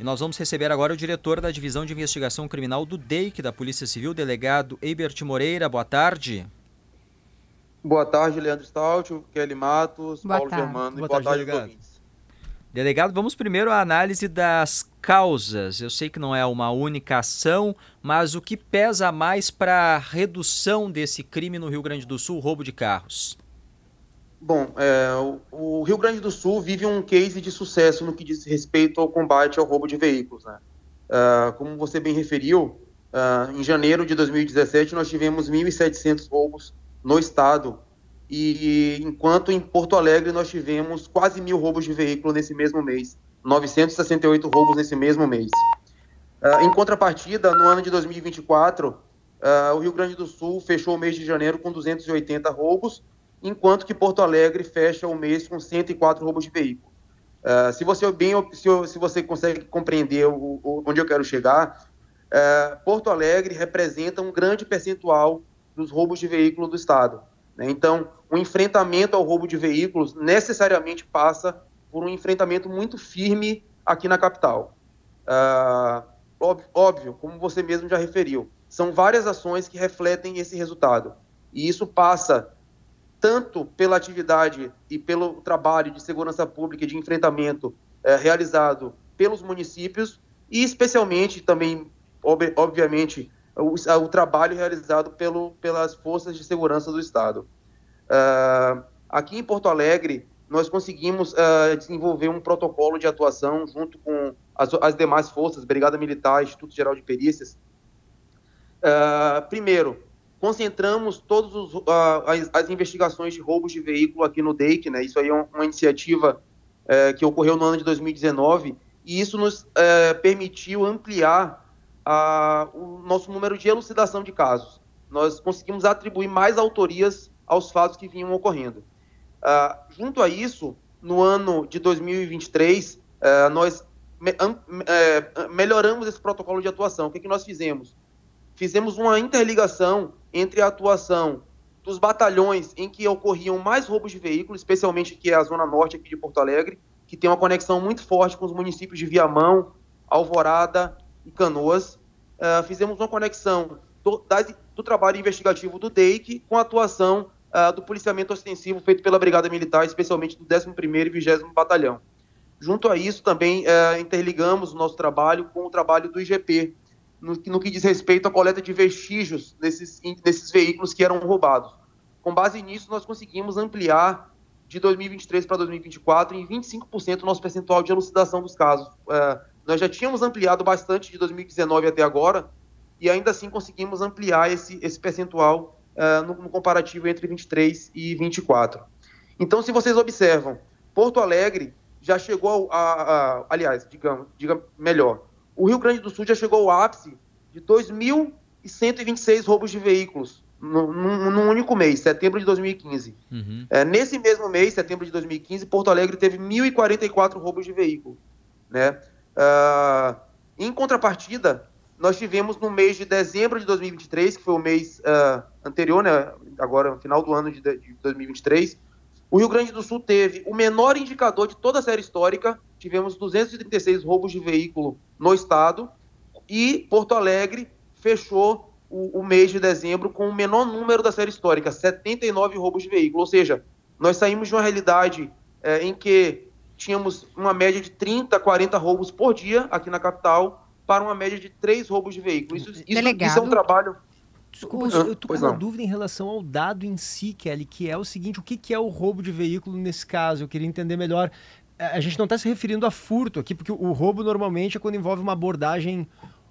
E nós vamos receber agora o diretor da Divisão de Investigação Criminal do DEIC da Polícia Civil, delegado Eibert Moreira. Boa tarde. Boa tarde, Leandro Stout, Kelly Matos, boa Paulo tarde. Germano boa e boa tarde, tarde delegado. Delegado, vamos primeiro à análise das causas. Eu sei que não é uma única ação, mas o que pesa mais para a redução desse crime no Rio Grande do Sul, roubo de carros? Bom, é, o, Rio Grande do Sul vive um case de sucesso no que diz respeito ao combate ao roubo de veículos. Né? Uh, como você bem referiu, uh, em janeiro de 2017 nós tivemos 1.700 roubos no estado e enquanto em Porto Alegre nós tivemos quase mil roubos de veículo nesse mesmo mês, 968 roubos nesse mesmo mês. Uh, em contrapartida, no ano de 2024, uh, ah, o Rio Grande do Sul fechou o mês de janeiro com 280 roubos, enquanto que Porto Alegre fecha o mês com 104 roubos de veículo. Uh, se você bem, se, se, você consegue compreender o, o, onde eu quero chegar, Porto Alegre representa um grande percentual dos roubos de veículo do estado. Né? Então, o enfrentamento ao roubo de veículos necessariamente passa por um enfrentamento muito firme aqui na capital. Uh, óbvio, óbvio, como você mesmo já referiu, são várias ações que refletem esse resultado. E isso passa tanto pela atividade e pelo trabalho de segurança pública e de enfrentamento eh, realizado pelos municípios e especialmente também, ob obviamente, o, o, trabalho realizado pelo, pelas forças de segurança do Estado. Uh, aqui em Porto Alegre, nós conseguimos uh, desenvolver um protocolo de atuação junto com as, as demais forças, Brigada Militar, Instituto Geral de Perícias. Uh, primeiro, concentramos todas uh, as, as, investigações de roubos de veículo aqui no DEIC, né? Isso aí é uma iniciativa uh, que ocorreu no ano de 2019 e isso nos uh, permitiu ampliar o nosso número de elucidação de casos. Nós conseguimos atribuir mais autorias aos fatos que vinham ocorrendo. Uh, junto a isso, no ano de 2023, uh, eh, nós me, uh, melhoramos esse protocolo de atuação. O que, que nós fizemos? Fizemos uma interligação entre a atuação dos batalhões em que ocorriam mais roubos de veículos, especialmente que é a zona norte aqui de Porto Alegre, que tem uma conexão muito forte com os municípios de Viamão, Alvorada e Canoas. Uh, fizemos uma conexão do, das, do trabalho investigativo do DEIC com a atuação uh, do policiamento ostensivo feito pela Brigada Militar, especialmente do 11º e 20 Batalhão. Junto a isso, também uh, interligamos o nosso trabalho com o trabalho do IGP, no, no, que diz respeito à coleta de vestígios desses, desses veículos que eram roubados. Com base nisso, nós conseguimos ampliar de 2023 para 2024 em 25% o nosso percentual de elucidação dos casos. Uh, nós já tínhamos ampliado bastante de 2019 até agora, e ainda assim conseguimos ampliar esse, esse percentual uh, no, no, comparativo entre 23 e 24. Então, se vocês observam, Porto Alegre já chegou a, a, a aliás, digamos, diga melhor, o Rio Grande do Sul já chegou ao ápice de 2.126 roubos de veículos num, único mês, setembro de 2015. Uhum. É, nesse mesmo mês, setembro de 2015, Porto Alegre teve 1.044 roubos de veículo. Né? Uh, em contrapartida, nós tivemos no mês de dezembro de 2023, que foi o mês uh, anterior, né, agora no final do ano de, de 2023, o Rio Grande do Sul teve o menor indicador de toda a série histórica, tivemos 236 roubos de veículo no estado, e Porto Alegre fechou o, o, mês de dezembro com o menor número da série histórica, 79 roubos de veículo, ou seja, nós saímos de uma realidade é, em que tínhamos uma média de 30, 40 roubos por dia aqui na capital, para uma média de três roubos de veículo. Isso, isso, isso é um trabalho. Desculpa, eu, eu tô com uma dúvida em relação ao dado em si, Kelly, que é o seguinte: o que, que é o roubo de veículo nesse caso? Eu queria entender melhor. A gente não está se referindo a furto aqui, porque o roubo normalmente é quando envolve uma abordagem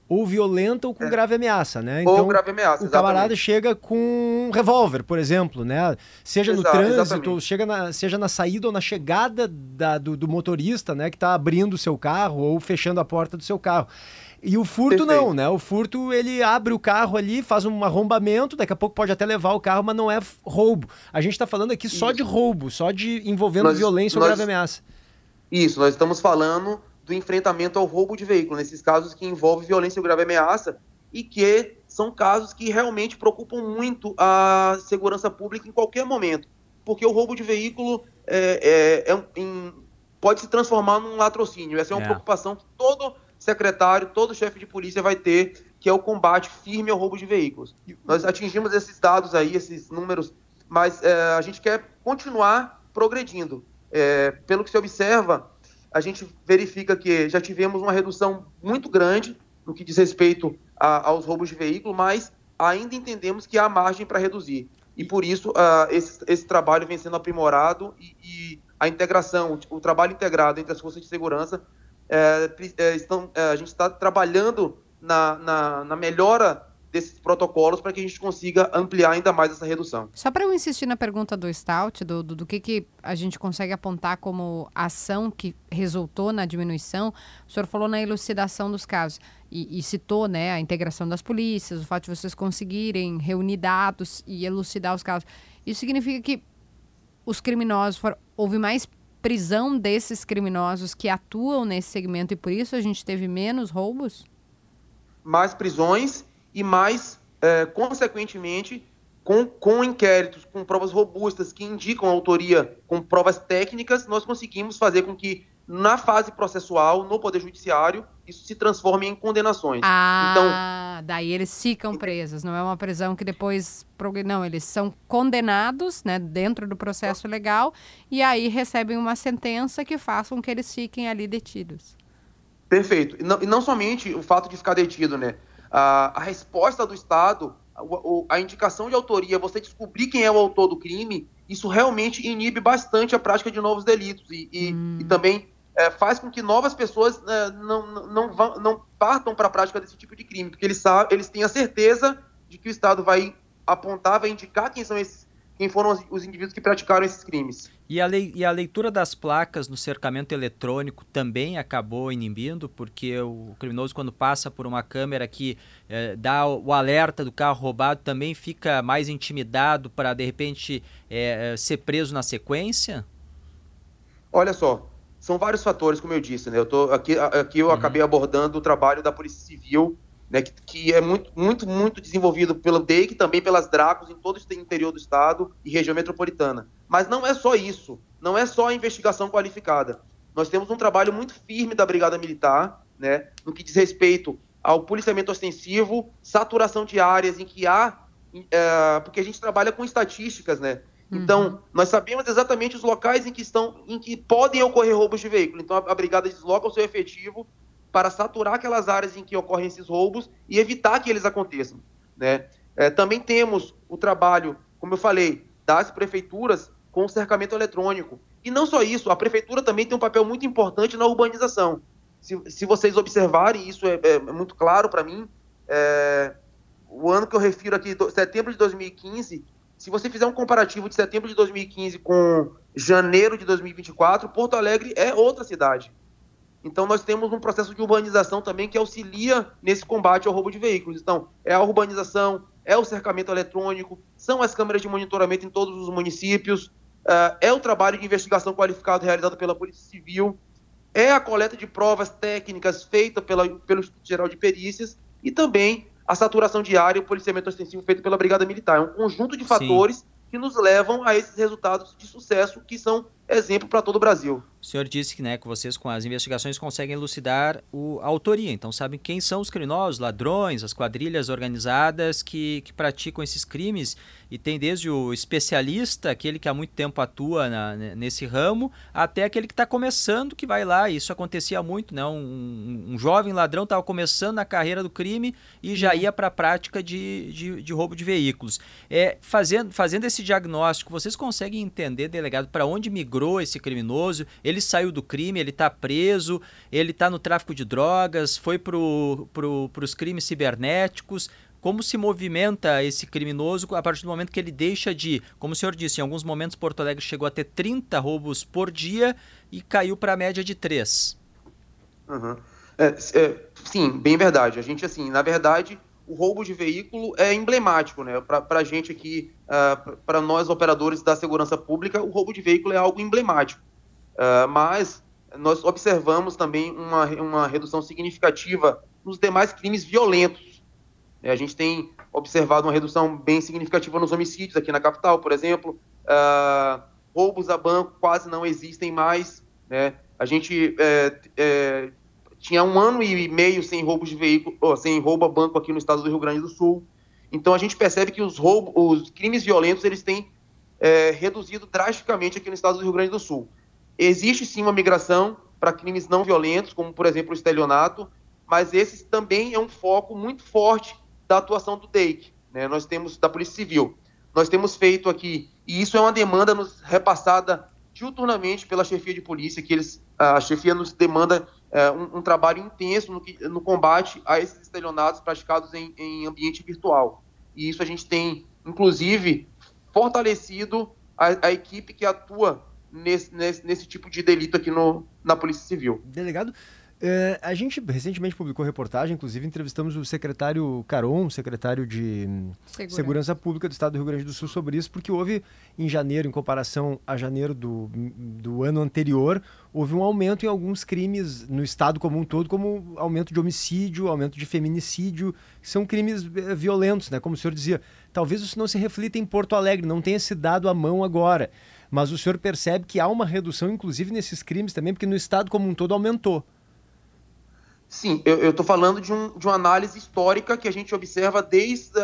ou violenta ou com é. grave ameaça, né? Então, ou grave ameaça, o camarada chega com um revólver, por exemplo, né? Seja Exato, no trânsito, chega na, seja na saída ou na chegada da, do, do, motorista, né? Que está abrindo o seu carro ou fechando a porta do seu carro. E o furto Perfeito. não, né? O furto ele abre o carro ali, faz um arrombamento, daqui a pouco pode até levar o carro, mas não é roubo. A gente está falando aqui só de roubo, só de envolvendo nós, violência ou grave ameaça. Isso, nós estamos falando do enfrentamento ao roubo de veículo, nesses casos que envolvem violência ou grave ameaça e que são casos que realmente preocupam muito a segurança pública em qualquer momento, porque o roubo de veículo é, é, é, pode se transformar num latrocínio. Essa é uma é. preocupação que todo secretário, todo chefe de polícia vai ter, que é o combate firme ao roubo de veículos. Nós atingimos esses dados aí, esses números, mas é, a gente quer continuar progredindo. É, pelo que se observa, a gente verifica que já tivemos uma redução muito grande no que diz respeito a, aos roubos de veículo, mas ainda entendemos que há margem para reduzir. E por isso uh, esse, esse, trabalho vem sendo aprimorado e, e, a integração, o trabalho integrado entre as forças de segurança, é, é, estão, é, a gente está trabalhando na, na, na melhora desses protocolos para que a gente consiga ampliar ainda mais essa redução. Só para eu insistir na pergunta do Stout, do, do, do, que, que a gente consegue apontar como ação que resultou na diminuição, o senhor falou na elucidação dos casos e, e citou né, a integração das polícias, o fato de vocês conseguirem reunir dados e elucidar os casos. Isso significa que os criminosos foram, houve mais prisão desses criminosos que atuam nesse segmento e por isso a gente teve menos roubos? Mais prisões e mais, é, consequentemente, com, com inquéritos, com provas robustas que indicam autoria, com provas técnicas, nós conseguimos fazer com que na fase processual, no Poder Judiciário, isso se transforme em condenações. Ah, então, daí eles ficam presos, não é uma prisão que depois. Não, eles são condenados né, dentro do processo legal e aí recebem uma sentença que faça com que eles fiquem ali detidos. Perfeito. E não, e não somente o fato de ficar detido, né? a, a resposta do Estado, a, a, indicação de autoria, você descobrir quem é o autor do crime, isso realmente inibe bastante a prática de novos delitos e, e, hum. e também é, faz com que novas pessoas é, não, não, vão, não partam para a prática desse tipo de crime, porque eles, sabem, eles têm a certeza de que o Estado vai apontar, vai indicar quem são esses quem foram os, os indivíduos que praticaram esses crimes. E a, lei, e a leitura das placas no cercamento eletrônico também acabou inibindo, porque o criminoso, quando passa por uma câmera que eh, dá o alerta do carro roubado, também fica mais intimidado para, de repente, eh, ser preso na sequência? Olha só, são vários fatores, como eu disse, né? Eu tô, aqui, aqui eu uhum. acabei abordando o trabalho da Polícia Civil né, que, que, é muito, muito, muito desenvolvido pelo DEIC, também pelas DRACOS em todo o interior do estado e região metropolitana. Mas não é só isso, não é só a investigação qualificada. Nós temos um trabalho muito firme da Brigada Militar, né, no que diz respeito ao policiamento ostensivo, saturação de áreas em que há, é, porque a gente trabalha com estatísticas, né? Então, uhum. nós sabemos exatamente os locais em que estão, em que podem ocorrer roubos de veículo. Então, a, a brigada desloca o seu efetivo para saturar aquelas áreas em que ocorrem esses roubos e evitar que eles aconteçam. Né? É, também temos o trabalho, como eu falei, das prefeituras com o cercamento eletrônico. E não só isso, a prefeitura também tem um papel muito importante na urbanização. Se, se vocês observarem, isso é, é muito claro para mim, é, o ano que eu refiro aqui, setembro de 2015, se você fizer um comparativo de setembro de 2015 com janeiro de 2024, Porto Alegre é outra cidade. Então, nós temos um processo de urbanização também que auxilia nesse combate ao roubo de veículos. Então, é a urbanização, é o cercamento eletrônico, são as câmeras de monitoramento em todos os municípios, uh, é o trabalho de investigação qualificado realizado pela Polícia Civil, é a coleta de provas técnicas feita pela, pelo Instituto Geral de Perícias e também a saturação diária e o policiamento ostensivo feito pela Brigada Militar. É um conjunto de fatores Sim. que nos levam a esses resultados de sucesso que são exemplo para todo o Brasil. O senhor disse que, né, que vocês com as investigações conseguem elucidar o, a autoria, então sabem quem são os criminosos, ladrões, as quadrilhas organizadas que, que praticam esses crimes. E tem desde o especialista, aquele que há muito tempo atua na, nesse ramo, até aquele que está começando, que vai lá, isso acontecia muito, né, um, um jovem ladrão estava começando na carreira do crime e já ia para a prática de, de, de, roubo de veículos. É, fazendo, fazendo esse diagnóstico, vocês conseguem entender, delegado, para onde migrou esse criminoso? ele saiu do crime, ele está preso, ele está no tráfico de drogas, foi para pro, os crimes cibernéticos. Como se movimenta esse criminoso a partir do momento que ele deixa de, como o senhor disse, em alguns momentos Porto Alegre chegou a ter 30 roubos por dia e caiu para a média de 3. Uhum. É, é, sim, bem verdade. A gente, assim, na verdade, o roubo de veículo é emblemático, né? Para a gente aqui, uh, para nós operadores da segurança pública, o roubo de veículo é algo emblemático. Uh, mas nós observamos também uma, uma redução significativa nos demais crimes violentos. A gente tem observado uma redução bem significativa nos homicídios aqui na capital, por exemplo. Uh, roubos a banco quase não existem mais. Né? A gente é, é, tinha um ano e meio sem roubos de veículo, sem roubo a banco aqui no estado do Rio Grande do Sul. Então a gente percebe que os roubos, os crimes violentos, eles têm é, reduzido drasticamente aqui no estado do Rio Grande do Sul. Existe sim uma migração para crimes não violentos, como por exemplo o estelionato, mas esse também é um foco muito forte da atuação do DEIC, né? Nós temos da Polícia Civil. Nós temos feito aqui, e isso é uma demanda nos repassada diuturnamente pela chefia de polícia, que eles, a chefia nos demanda é, um, um, trabalho intenso no, no, combate a esses estelionatos praticados em, em, ambiente virtual. E isso a gente tem, inclusive, fortalecido a, a equipe que atua nesse, nesse, nesse, tipo de delito aqui no, na Polícia Civil. Delegado, é, a gente recentemente publicou reportagem, inclusive entrevistamos o secretário Caron, secretário de Segurança. Segurança. Pública do Estado do Rio Grande do Sul, sobre isso, porque houve em janeiro, em comparação a janeiro do, do ano anterior, houve um aumento em alguns crimes no Estado como um todo, como aumento de homicídio, aumento de feminicídio, que são crimes é, violentos, né? Como o senhor dizia, talvez isso não se reflita em Porto Alegre, não tenha se dado a mão agora. Mas o senhor percebe que há uma redução, inclusive, nesses crimes também, porque no Estado como um todo aumentou. Sim, eu estou falando de, um, de uma análise histórica que a gente observa desde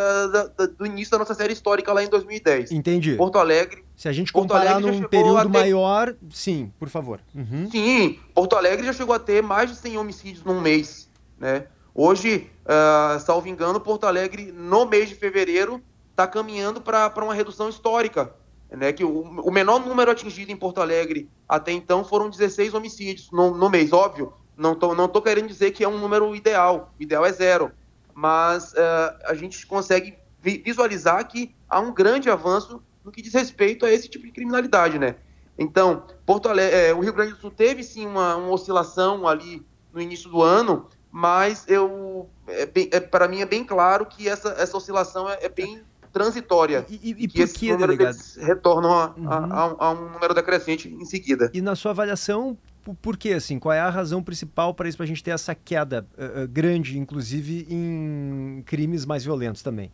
o início da nossa série histórica lá em 2010. Entendi. Porto Alegre. Se a gente comparar num período ter... maior, sim, por favor. Uhum. Sim, Porto Alegre já chegou a ter mais de 100 homicídios num mês. Né? Hoje, uh, salvo engano, Porto Alegre, no mês de fevereiro, está caminhando para uma redução histórica. Né? Que o, o menor número atingido em Porto Alegre até então foram 16 homicídios no, no mês, óbvio não tô, não tô querendo dizer que é um número ideal, o ideal é zero, mas uh, a gente consegue visualizar que há um grande avanço no que diz respeito a esse tipo de criminalidade, né? Então, Porto Alegre, é, o Rio Grande do Sul teve sim uma, uma oscilação ali no início do ano, mas eu é, é para mim é bem claro que essa, essa oscilação é, é bem transitória. E, e, e que, delegado? retornam a, uhum. a, a, a, um número decrescente em seguida. E na sua avaliação, por quê, assim? Qual é a razão principal para isso, para a gente ter essa queda uh, grande, inclusive em crimes mais violentos também?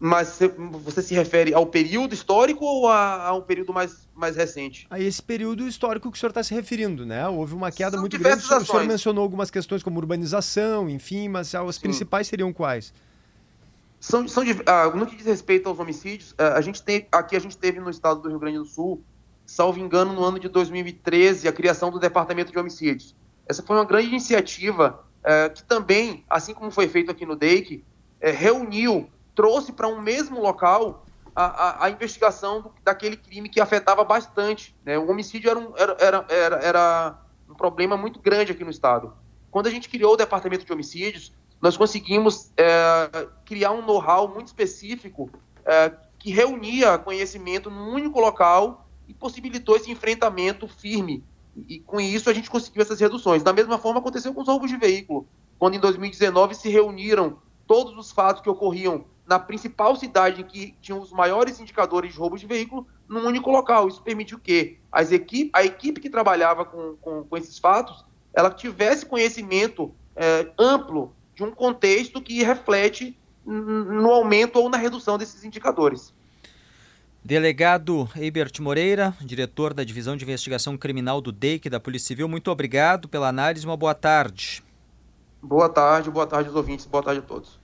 Mas você se refere ao período histórico ou a, a, um período mais, mais recente? A esse período histórico que o senhor está se referindo, né? Houve uma queda São muito grande. O senhor mencionou algumas questões como urbanização, enfim, mas as Sim. principais seriam quais? São, são ah, no que diz respeito aos homicídios, a gente tem, aqui a gente teve no estado do Rio Grande do Sul salvo engano, no ano de 2013, a criação do Departamento de Homicídios. Essa foi uma grande iniciativa é, que também, assim como foi feito aqui no DEIC, é, reuniu, trouxe para um mesmo local a, a, a investigação do, daquele crime que afetava bastante. Né? O homicídio era um, era, era, era, um problema muito grande aqui no Estado. Quando a gente criou o Departamento de Homicídios, nós conseguimos é, criar um know-how muito específico que reunia conhecimento num único local e possibilitou esse enfrentamento firme. E com isso a gente conseguiu essas reduções. Da mesma forma aconteceu com os roubos de veículo, quando em 2019 se reuniram todos os fatos que ocorriam na principal cidade em que tinham os maiores indicadores de roubos de veículo num único local. Isso permitiu que as a equipe que trabalhava com, com, com esses fatos ela tivesse conhecimento é, amplo de um contexto que reflete no aumento ou na redução desses indicadores. Delegado Eibert Moreira, diretor da Divisão de Investigação Criminal do DEIC da Polícia Civil, muito obrigado pela análise, uma boa tarde. Boa tarde, boa tarde aos ouvintes, boa tarde a todos.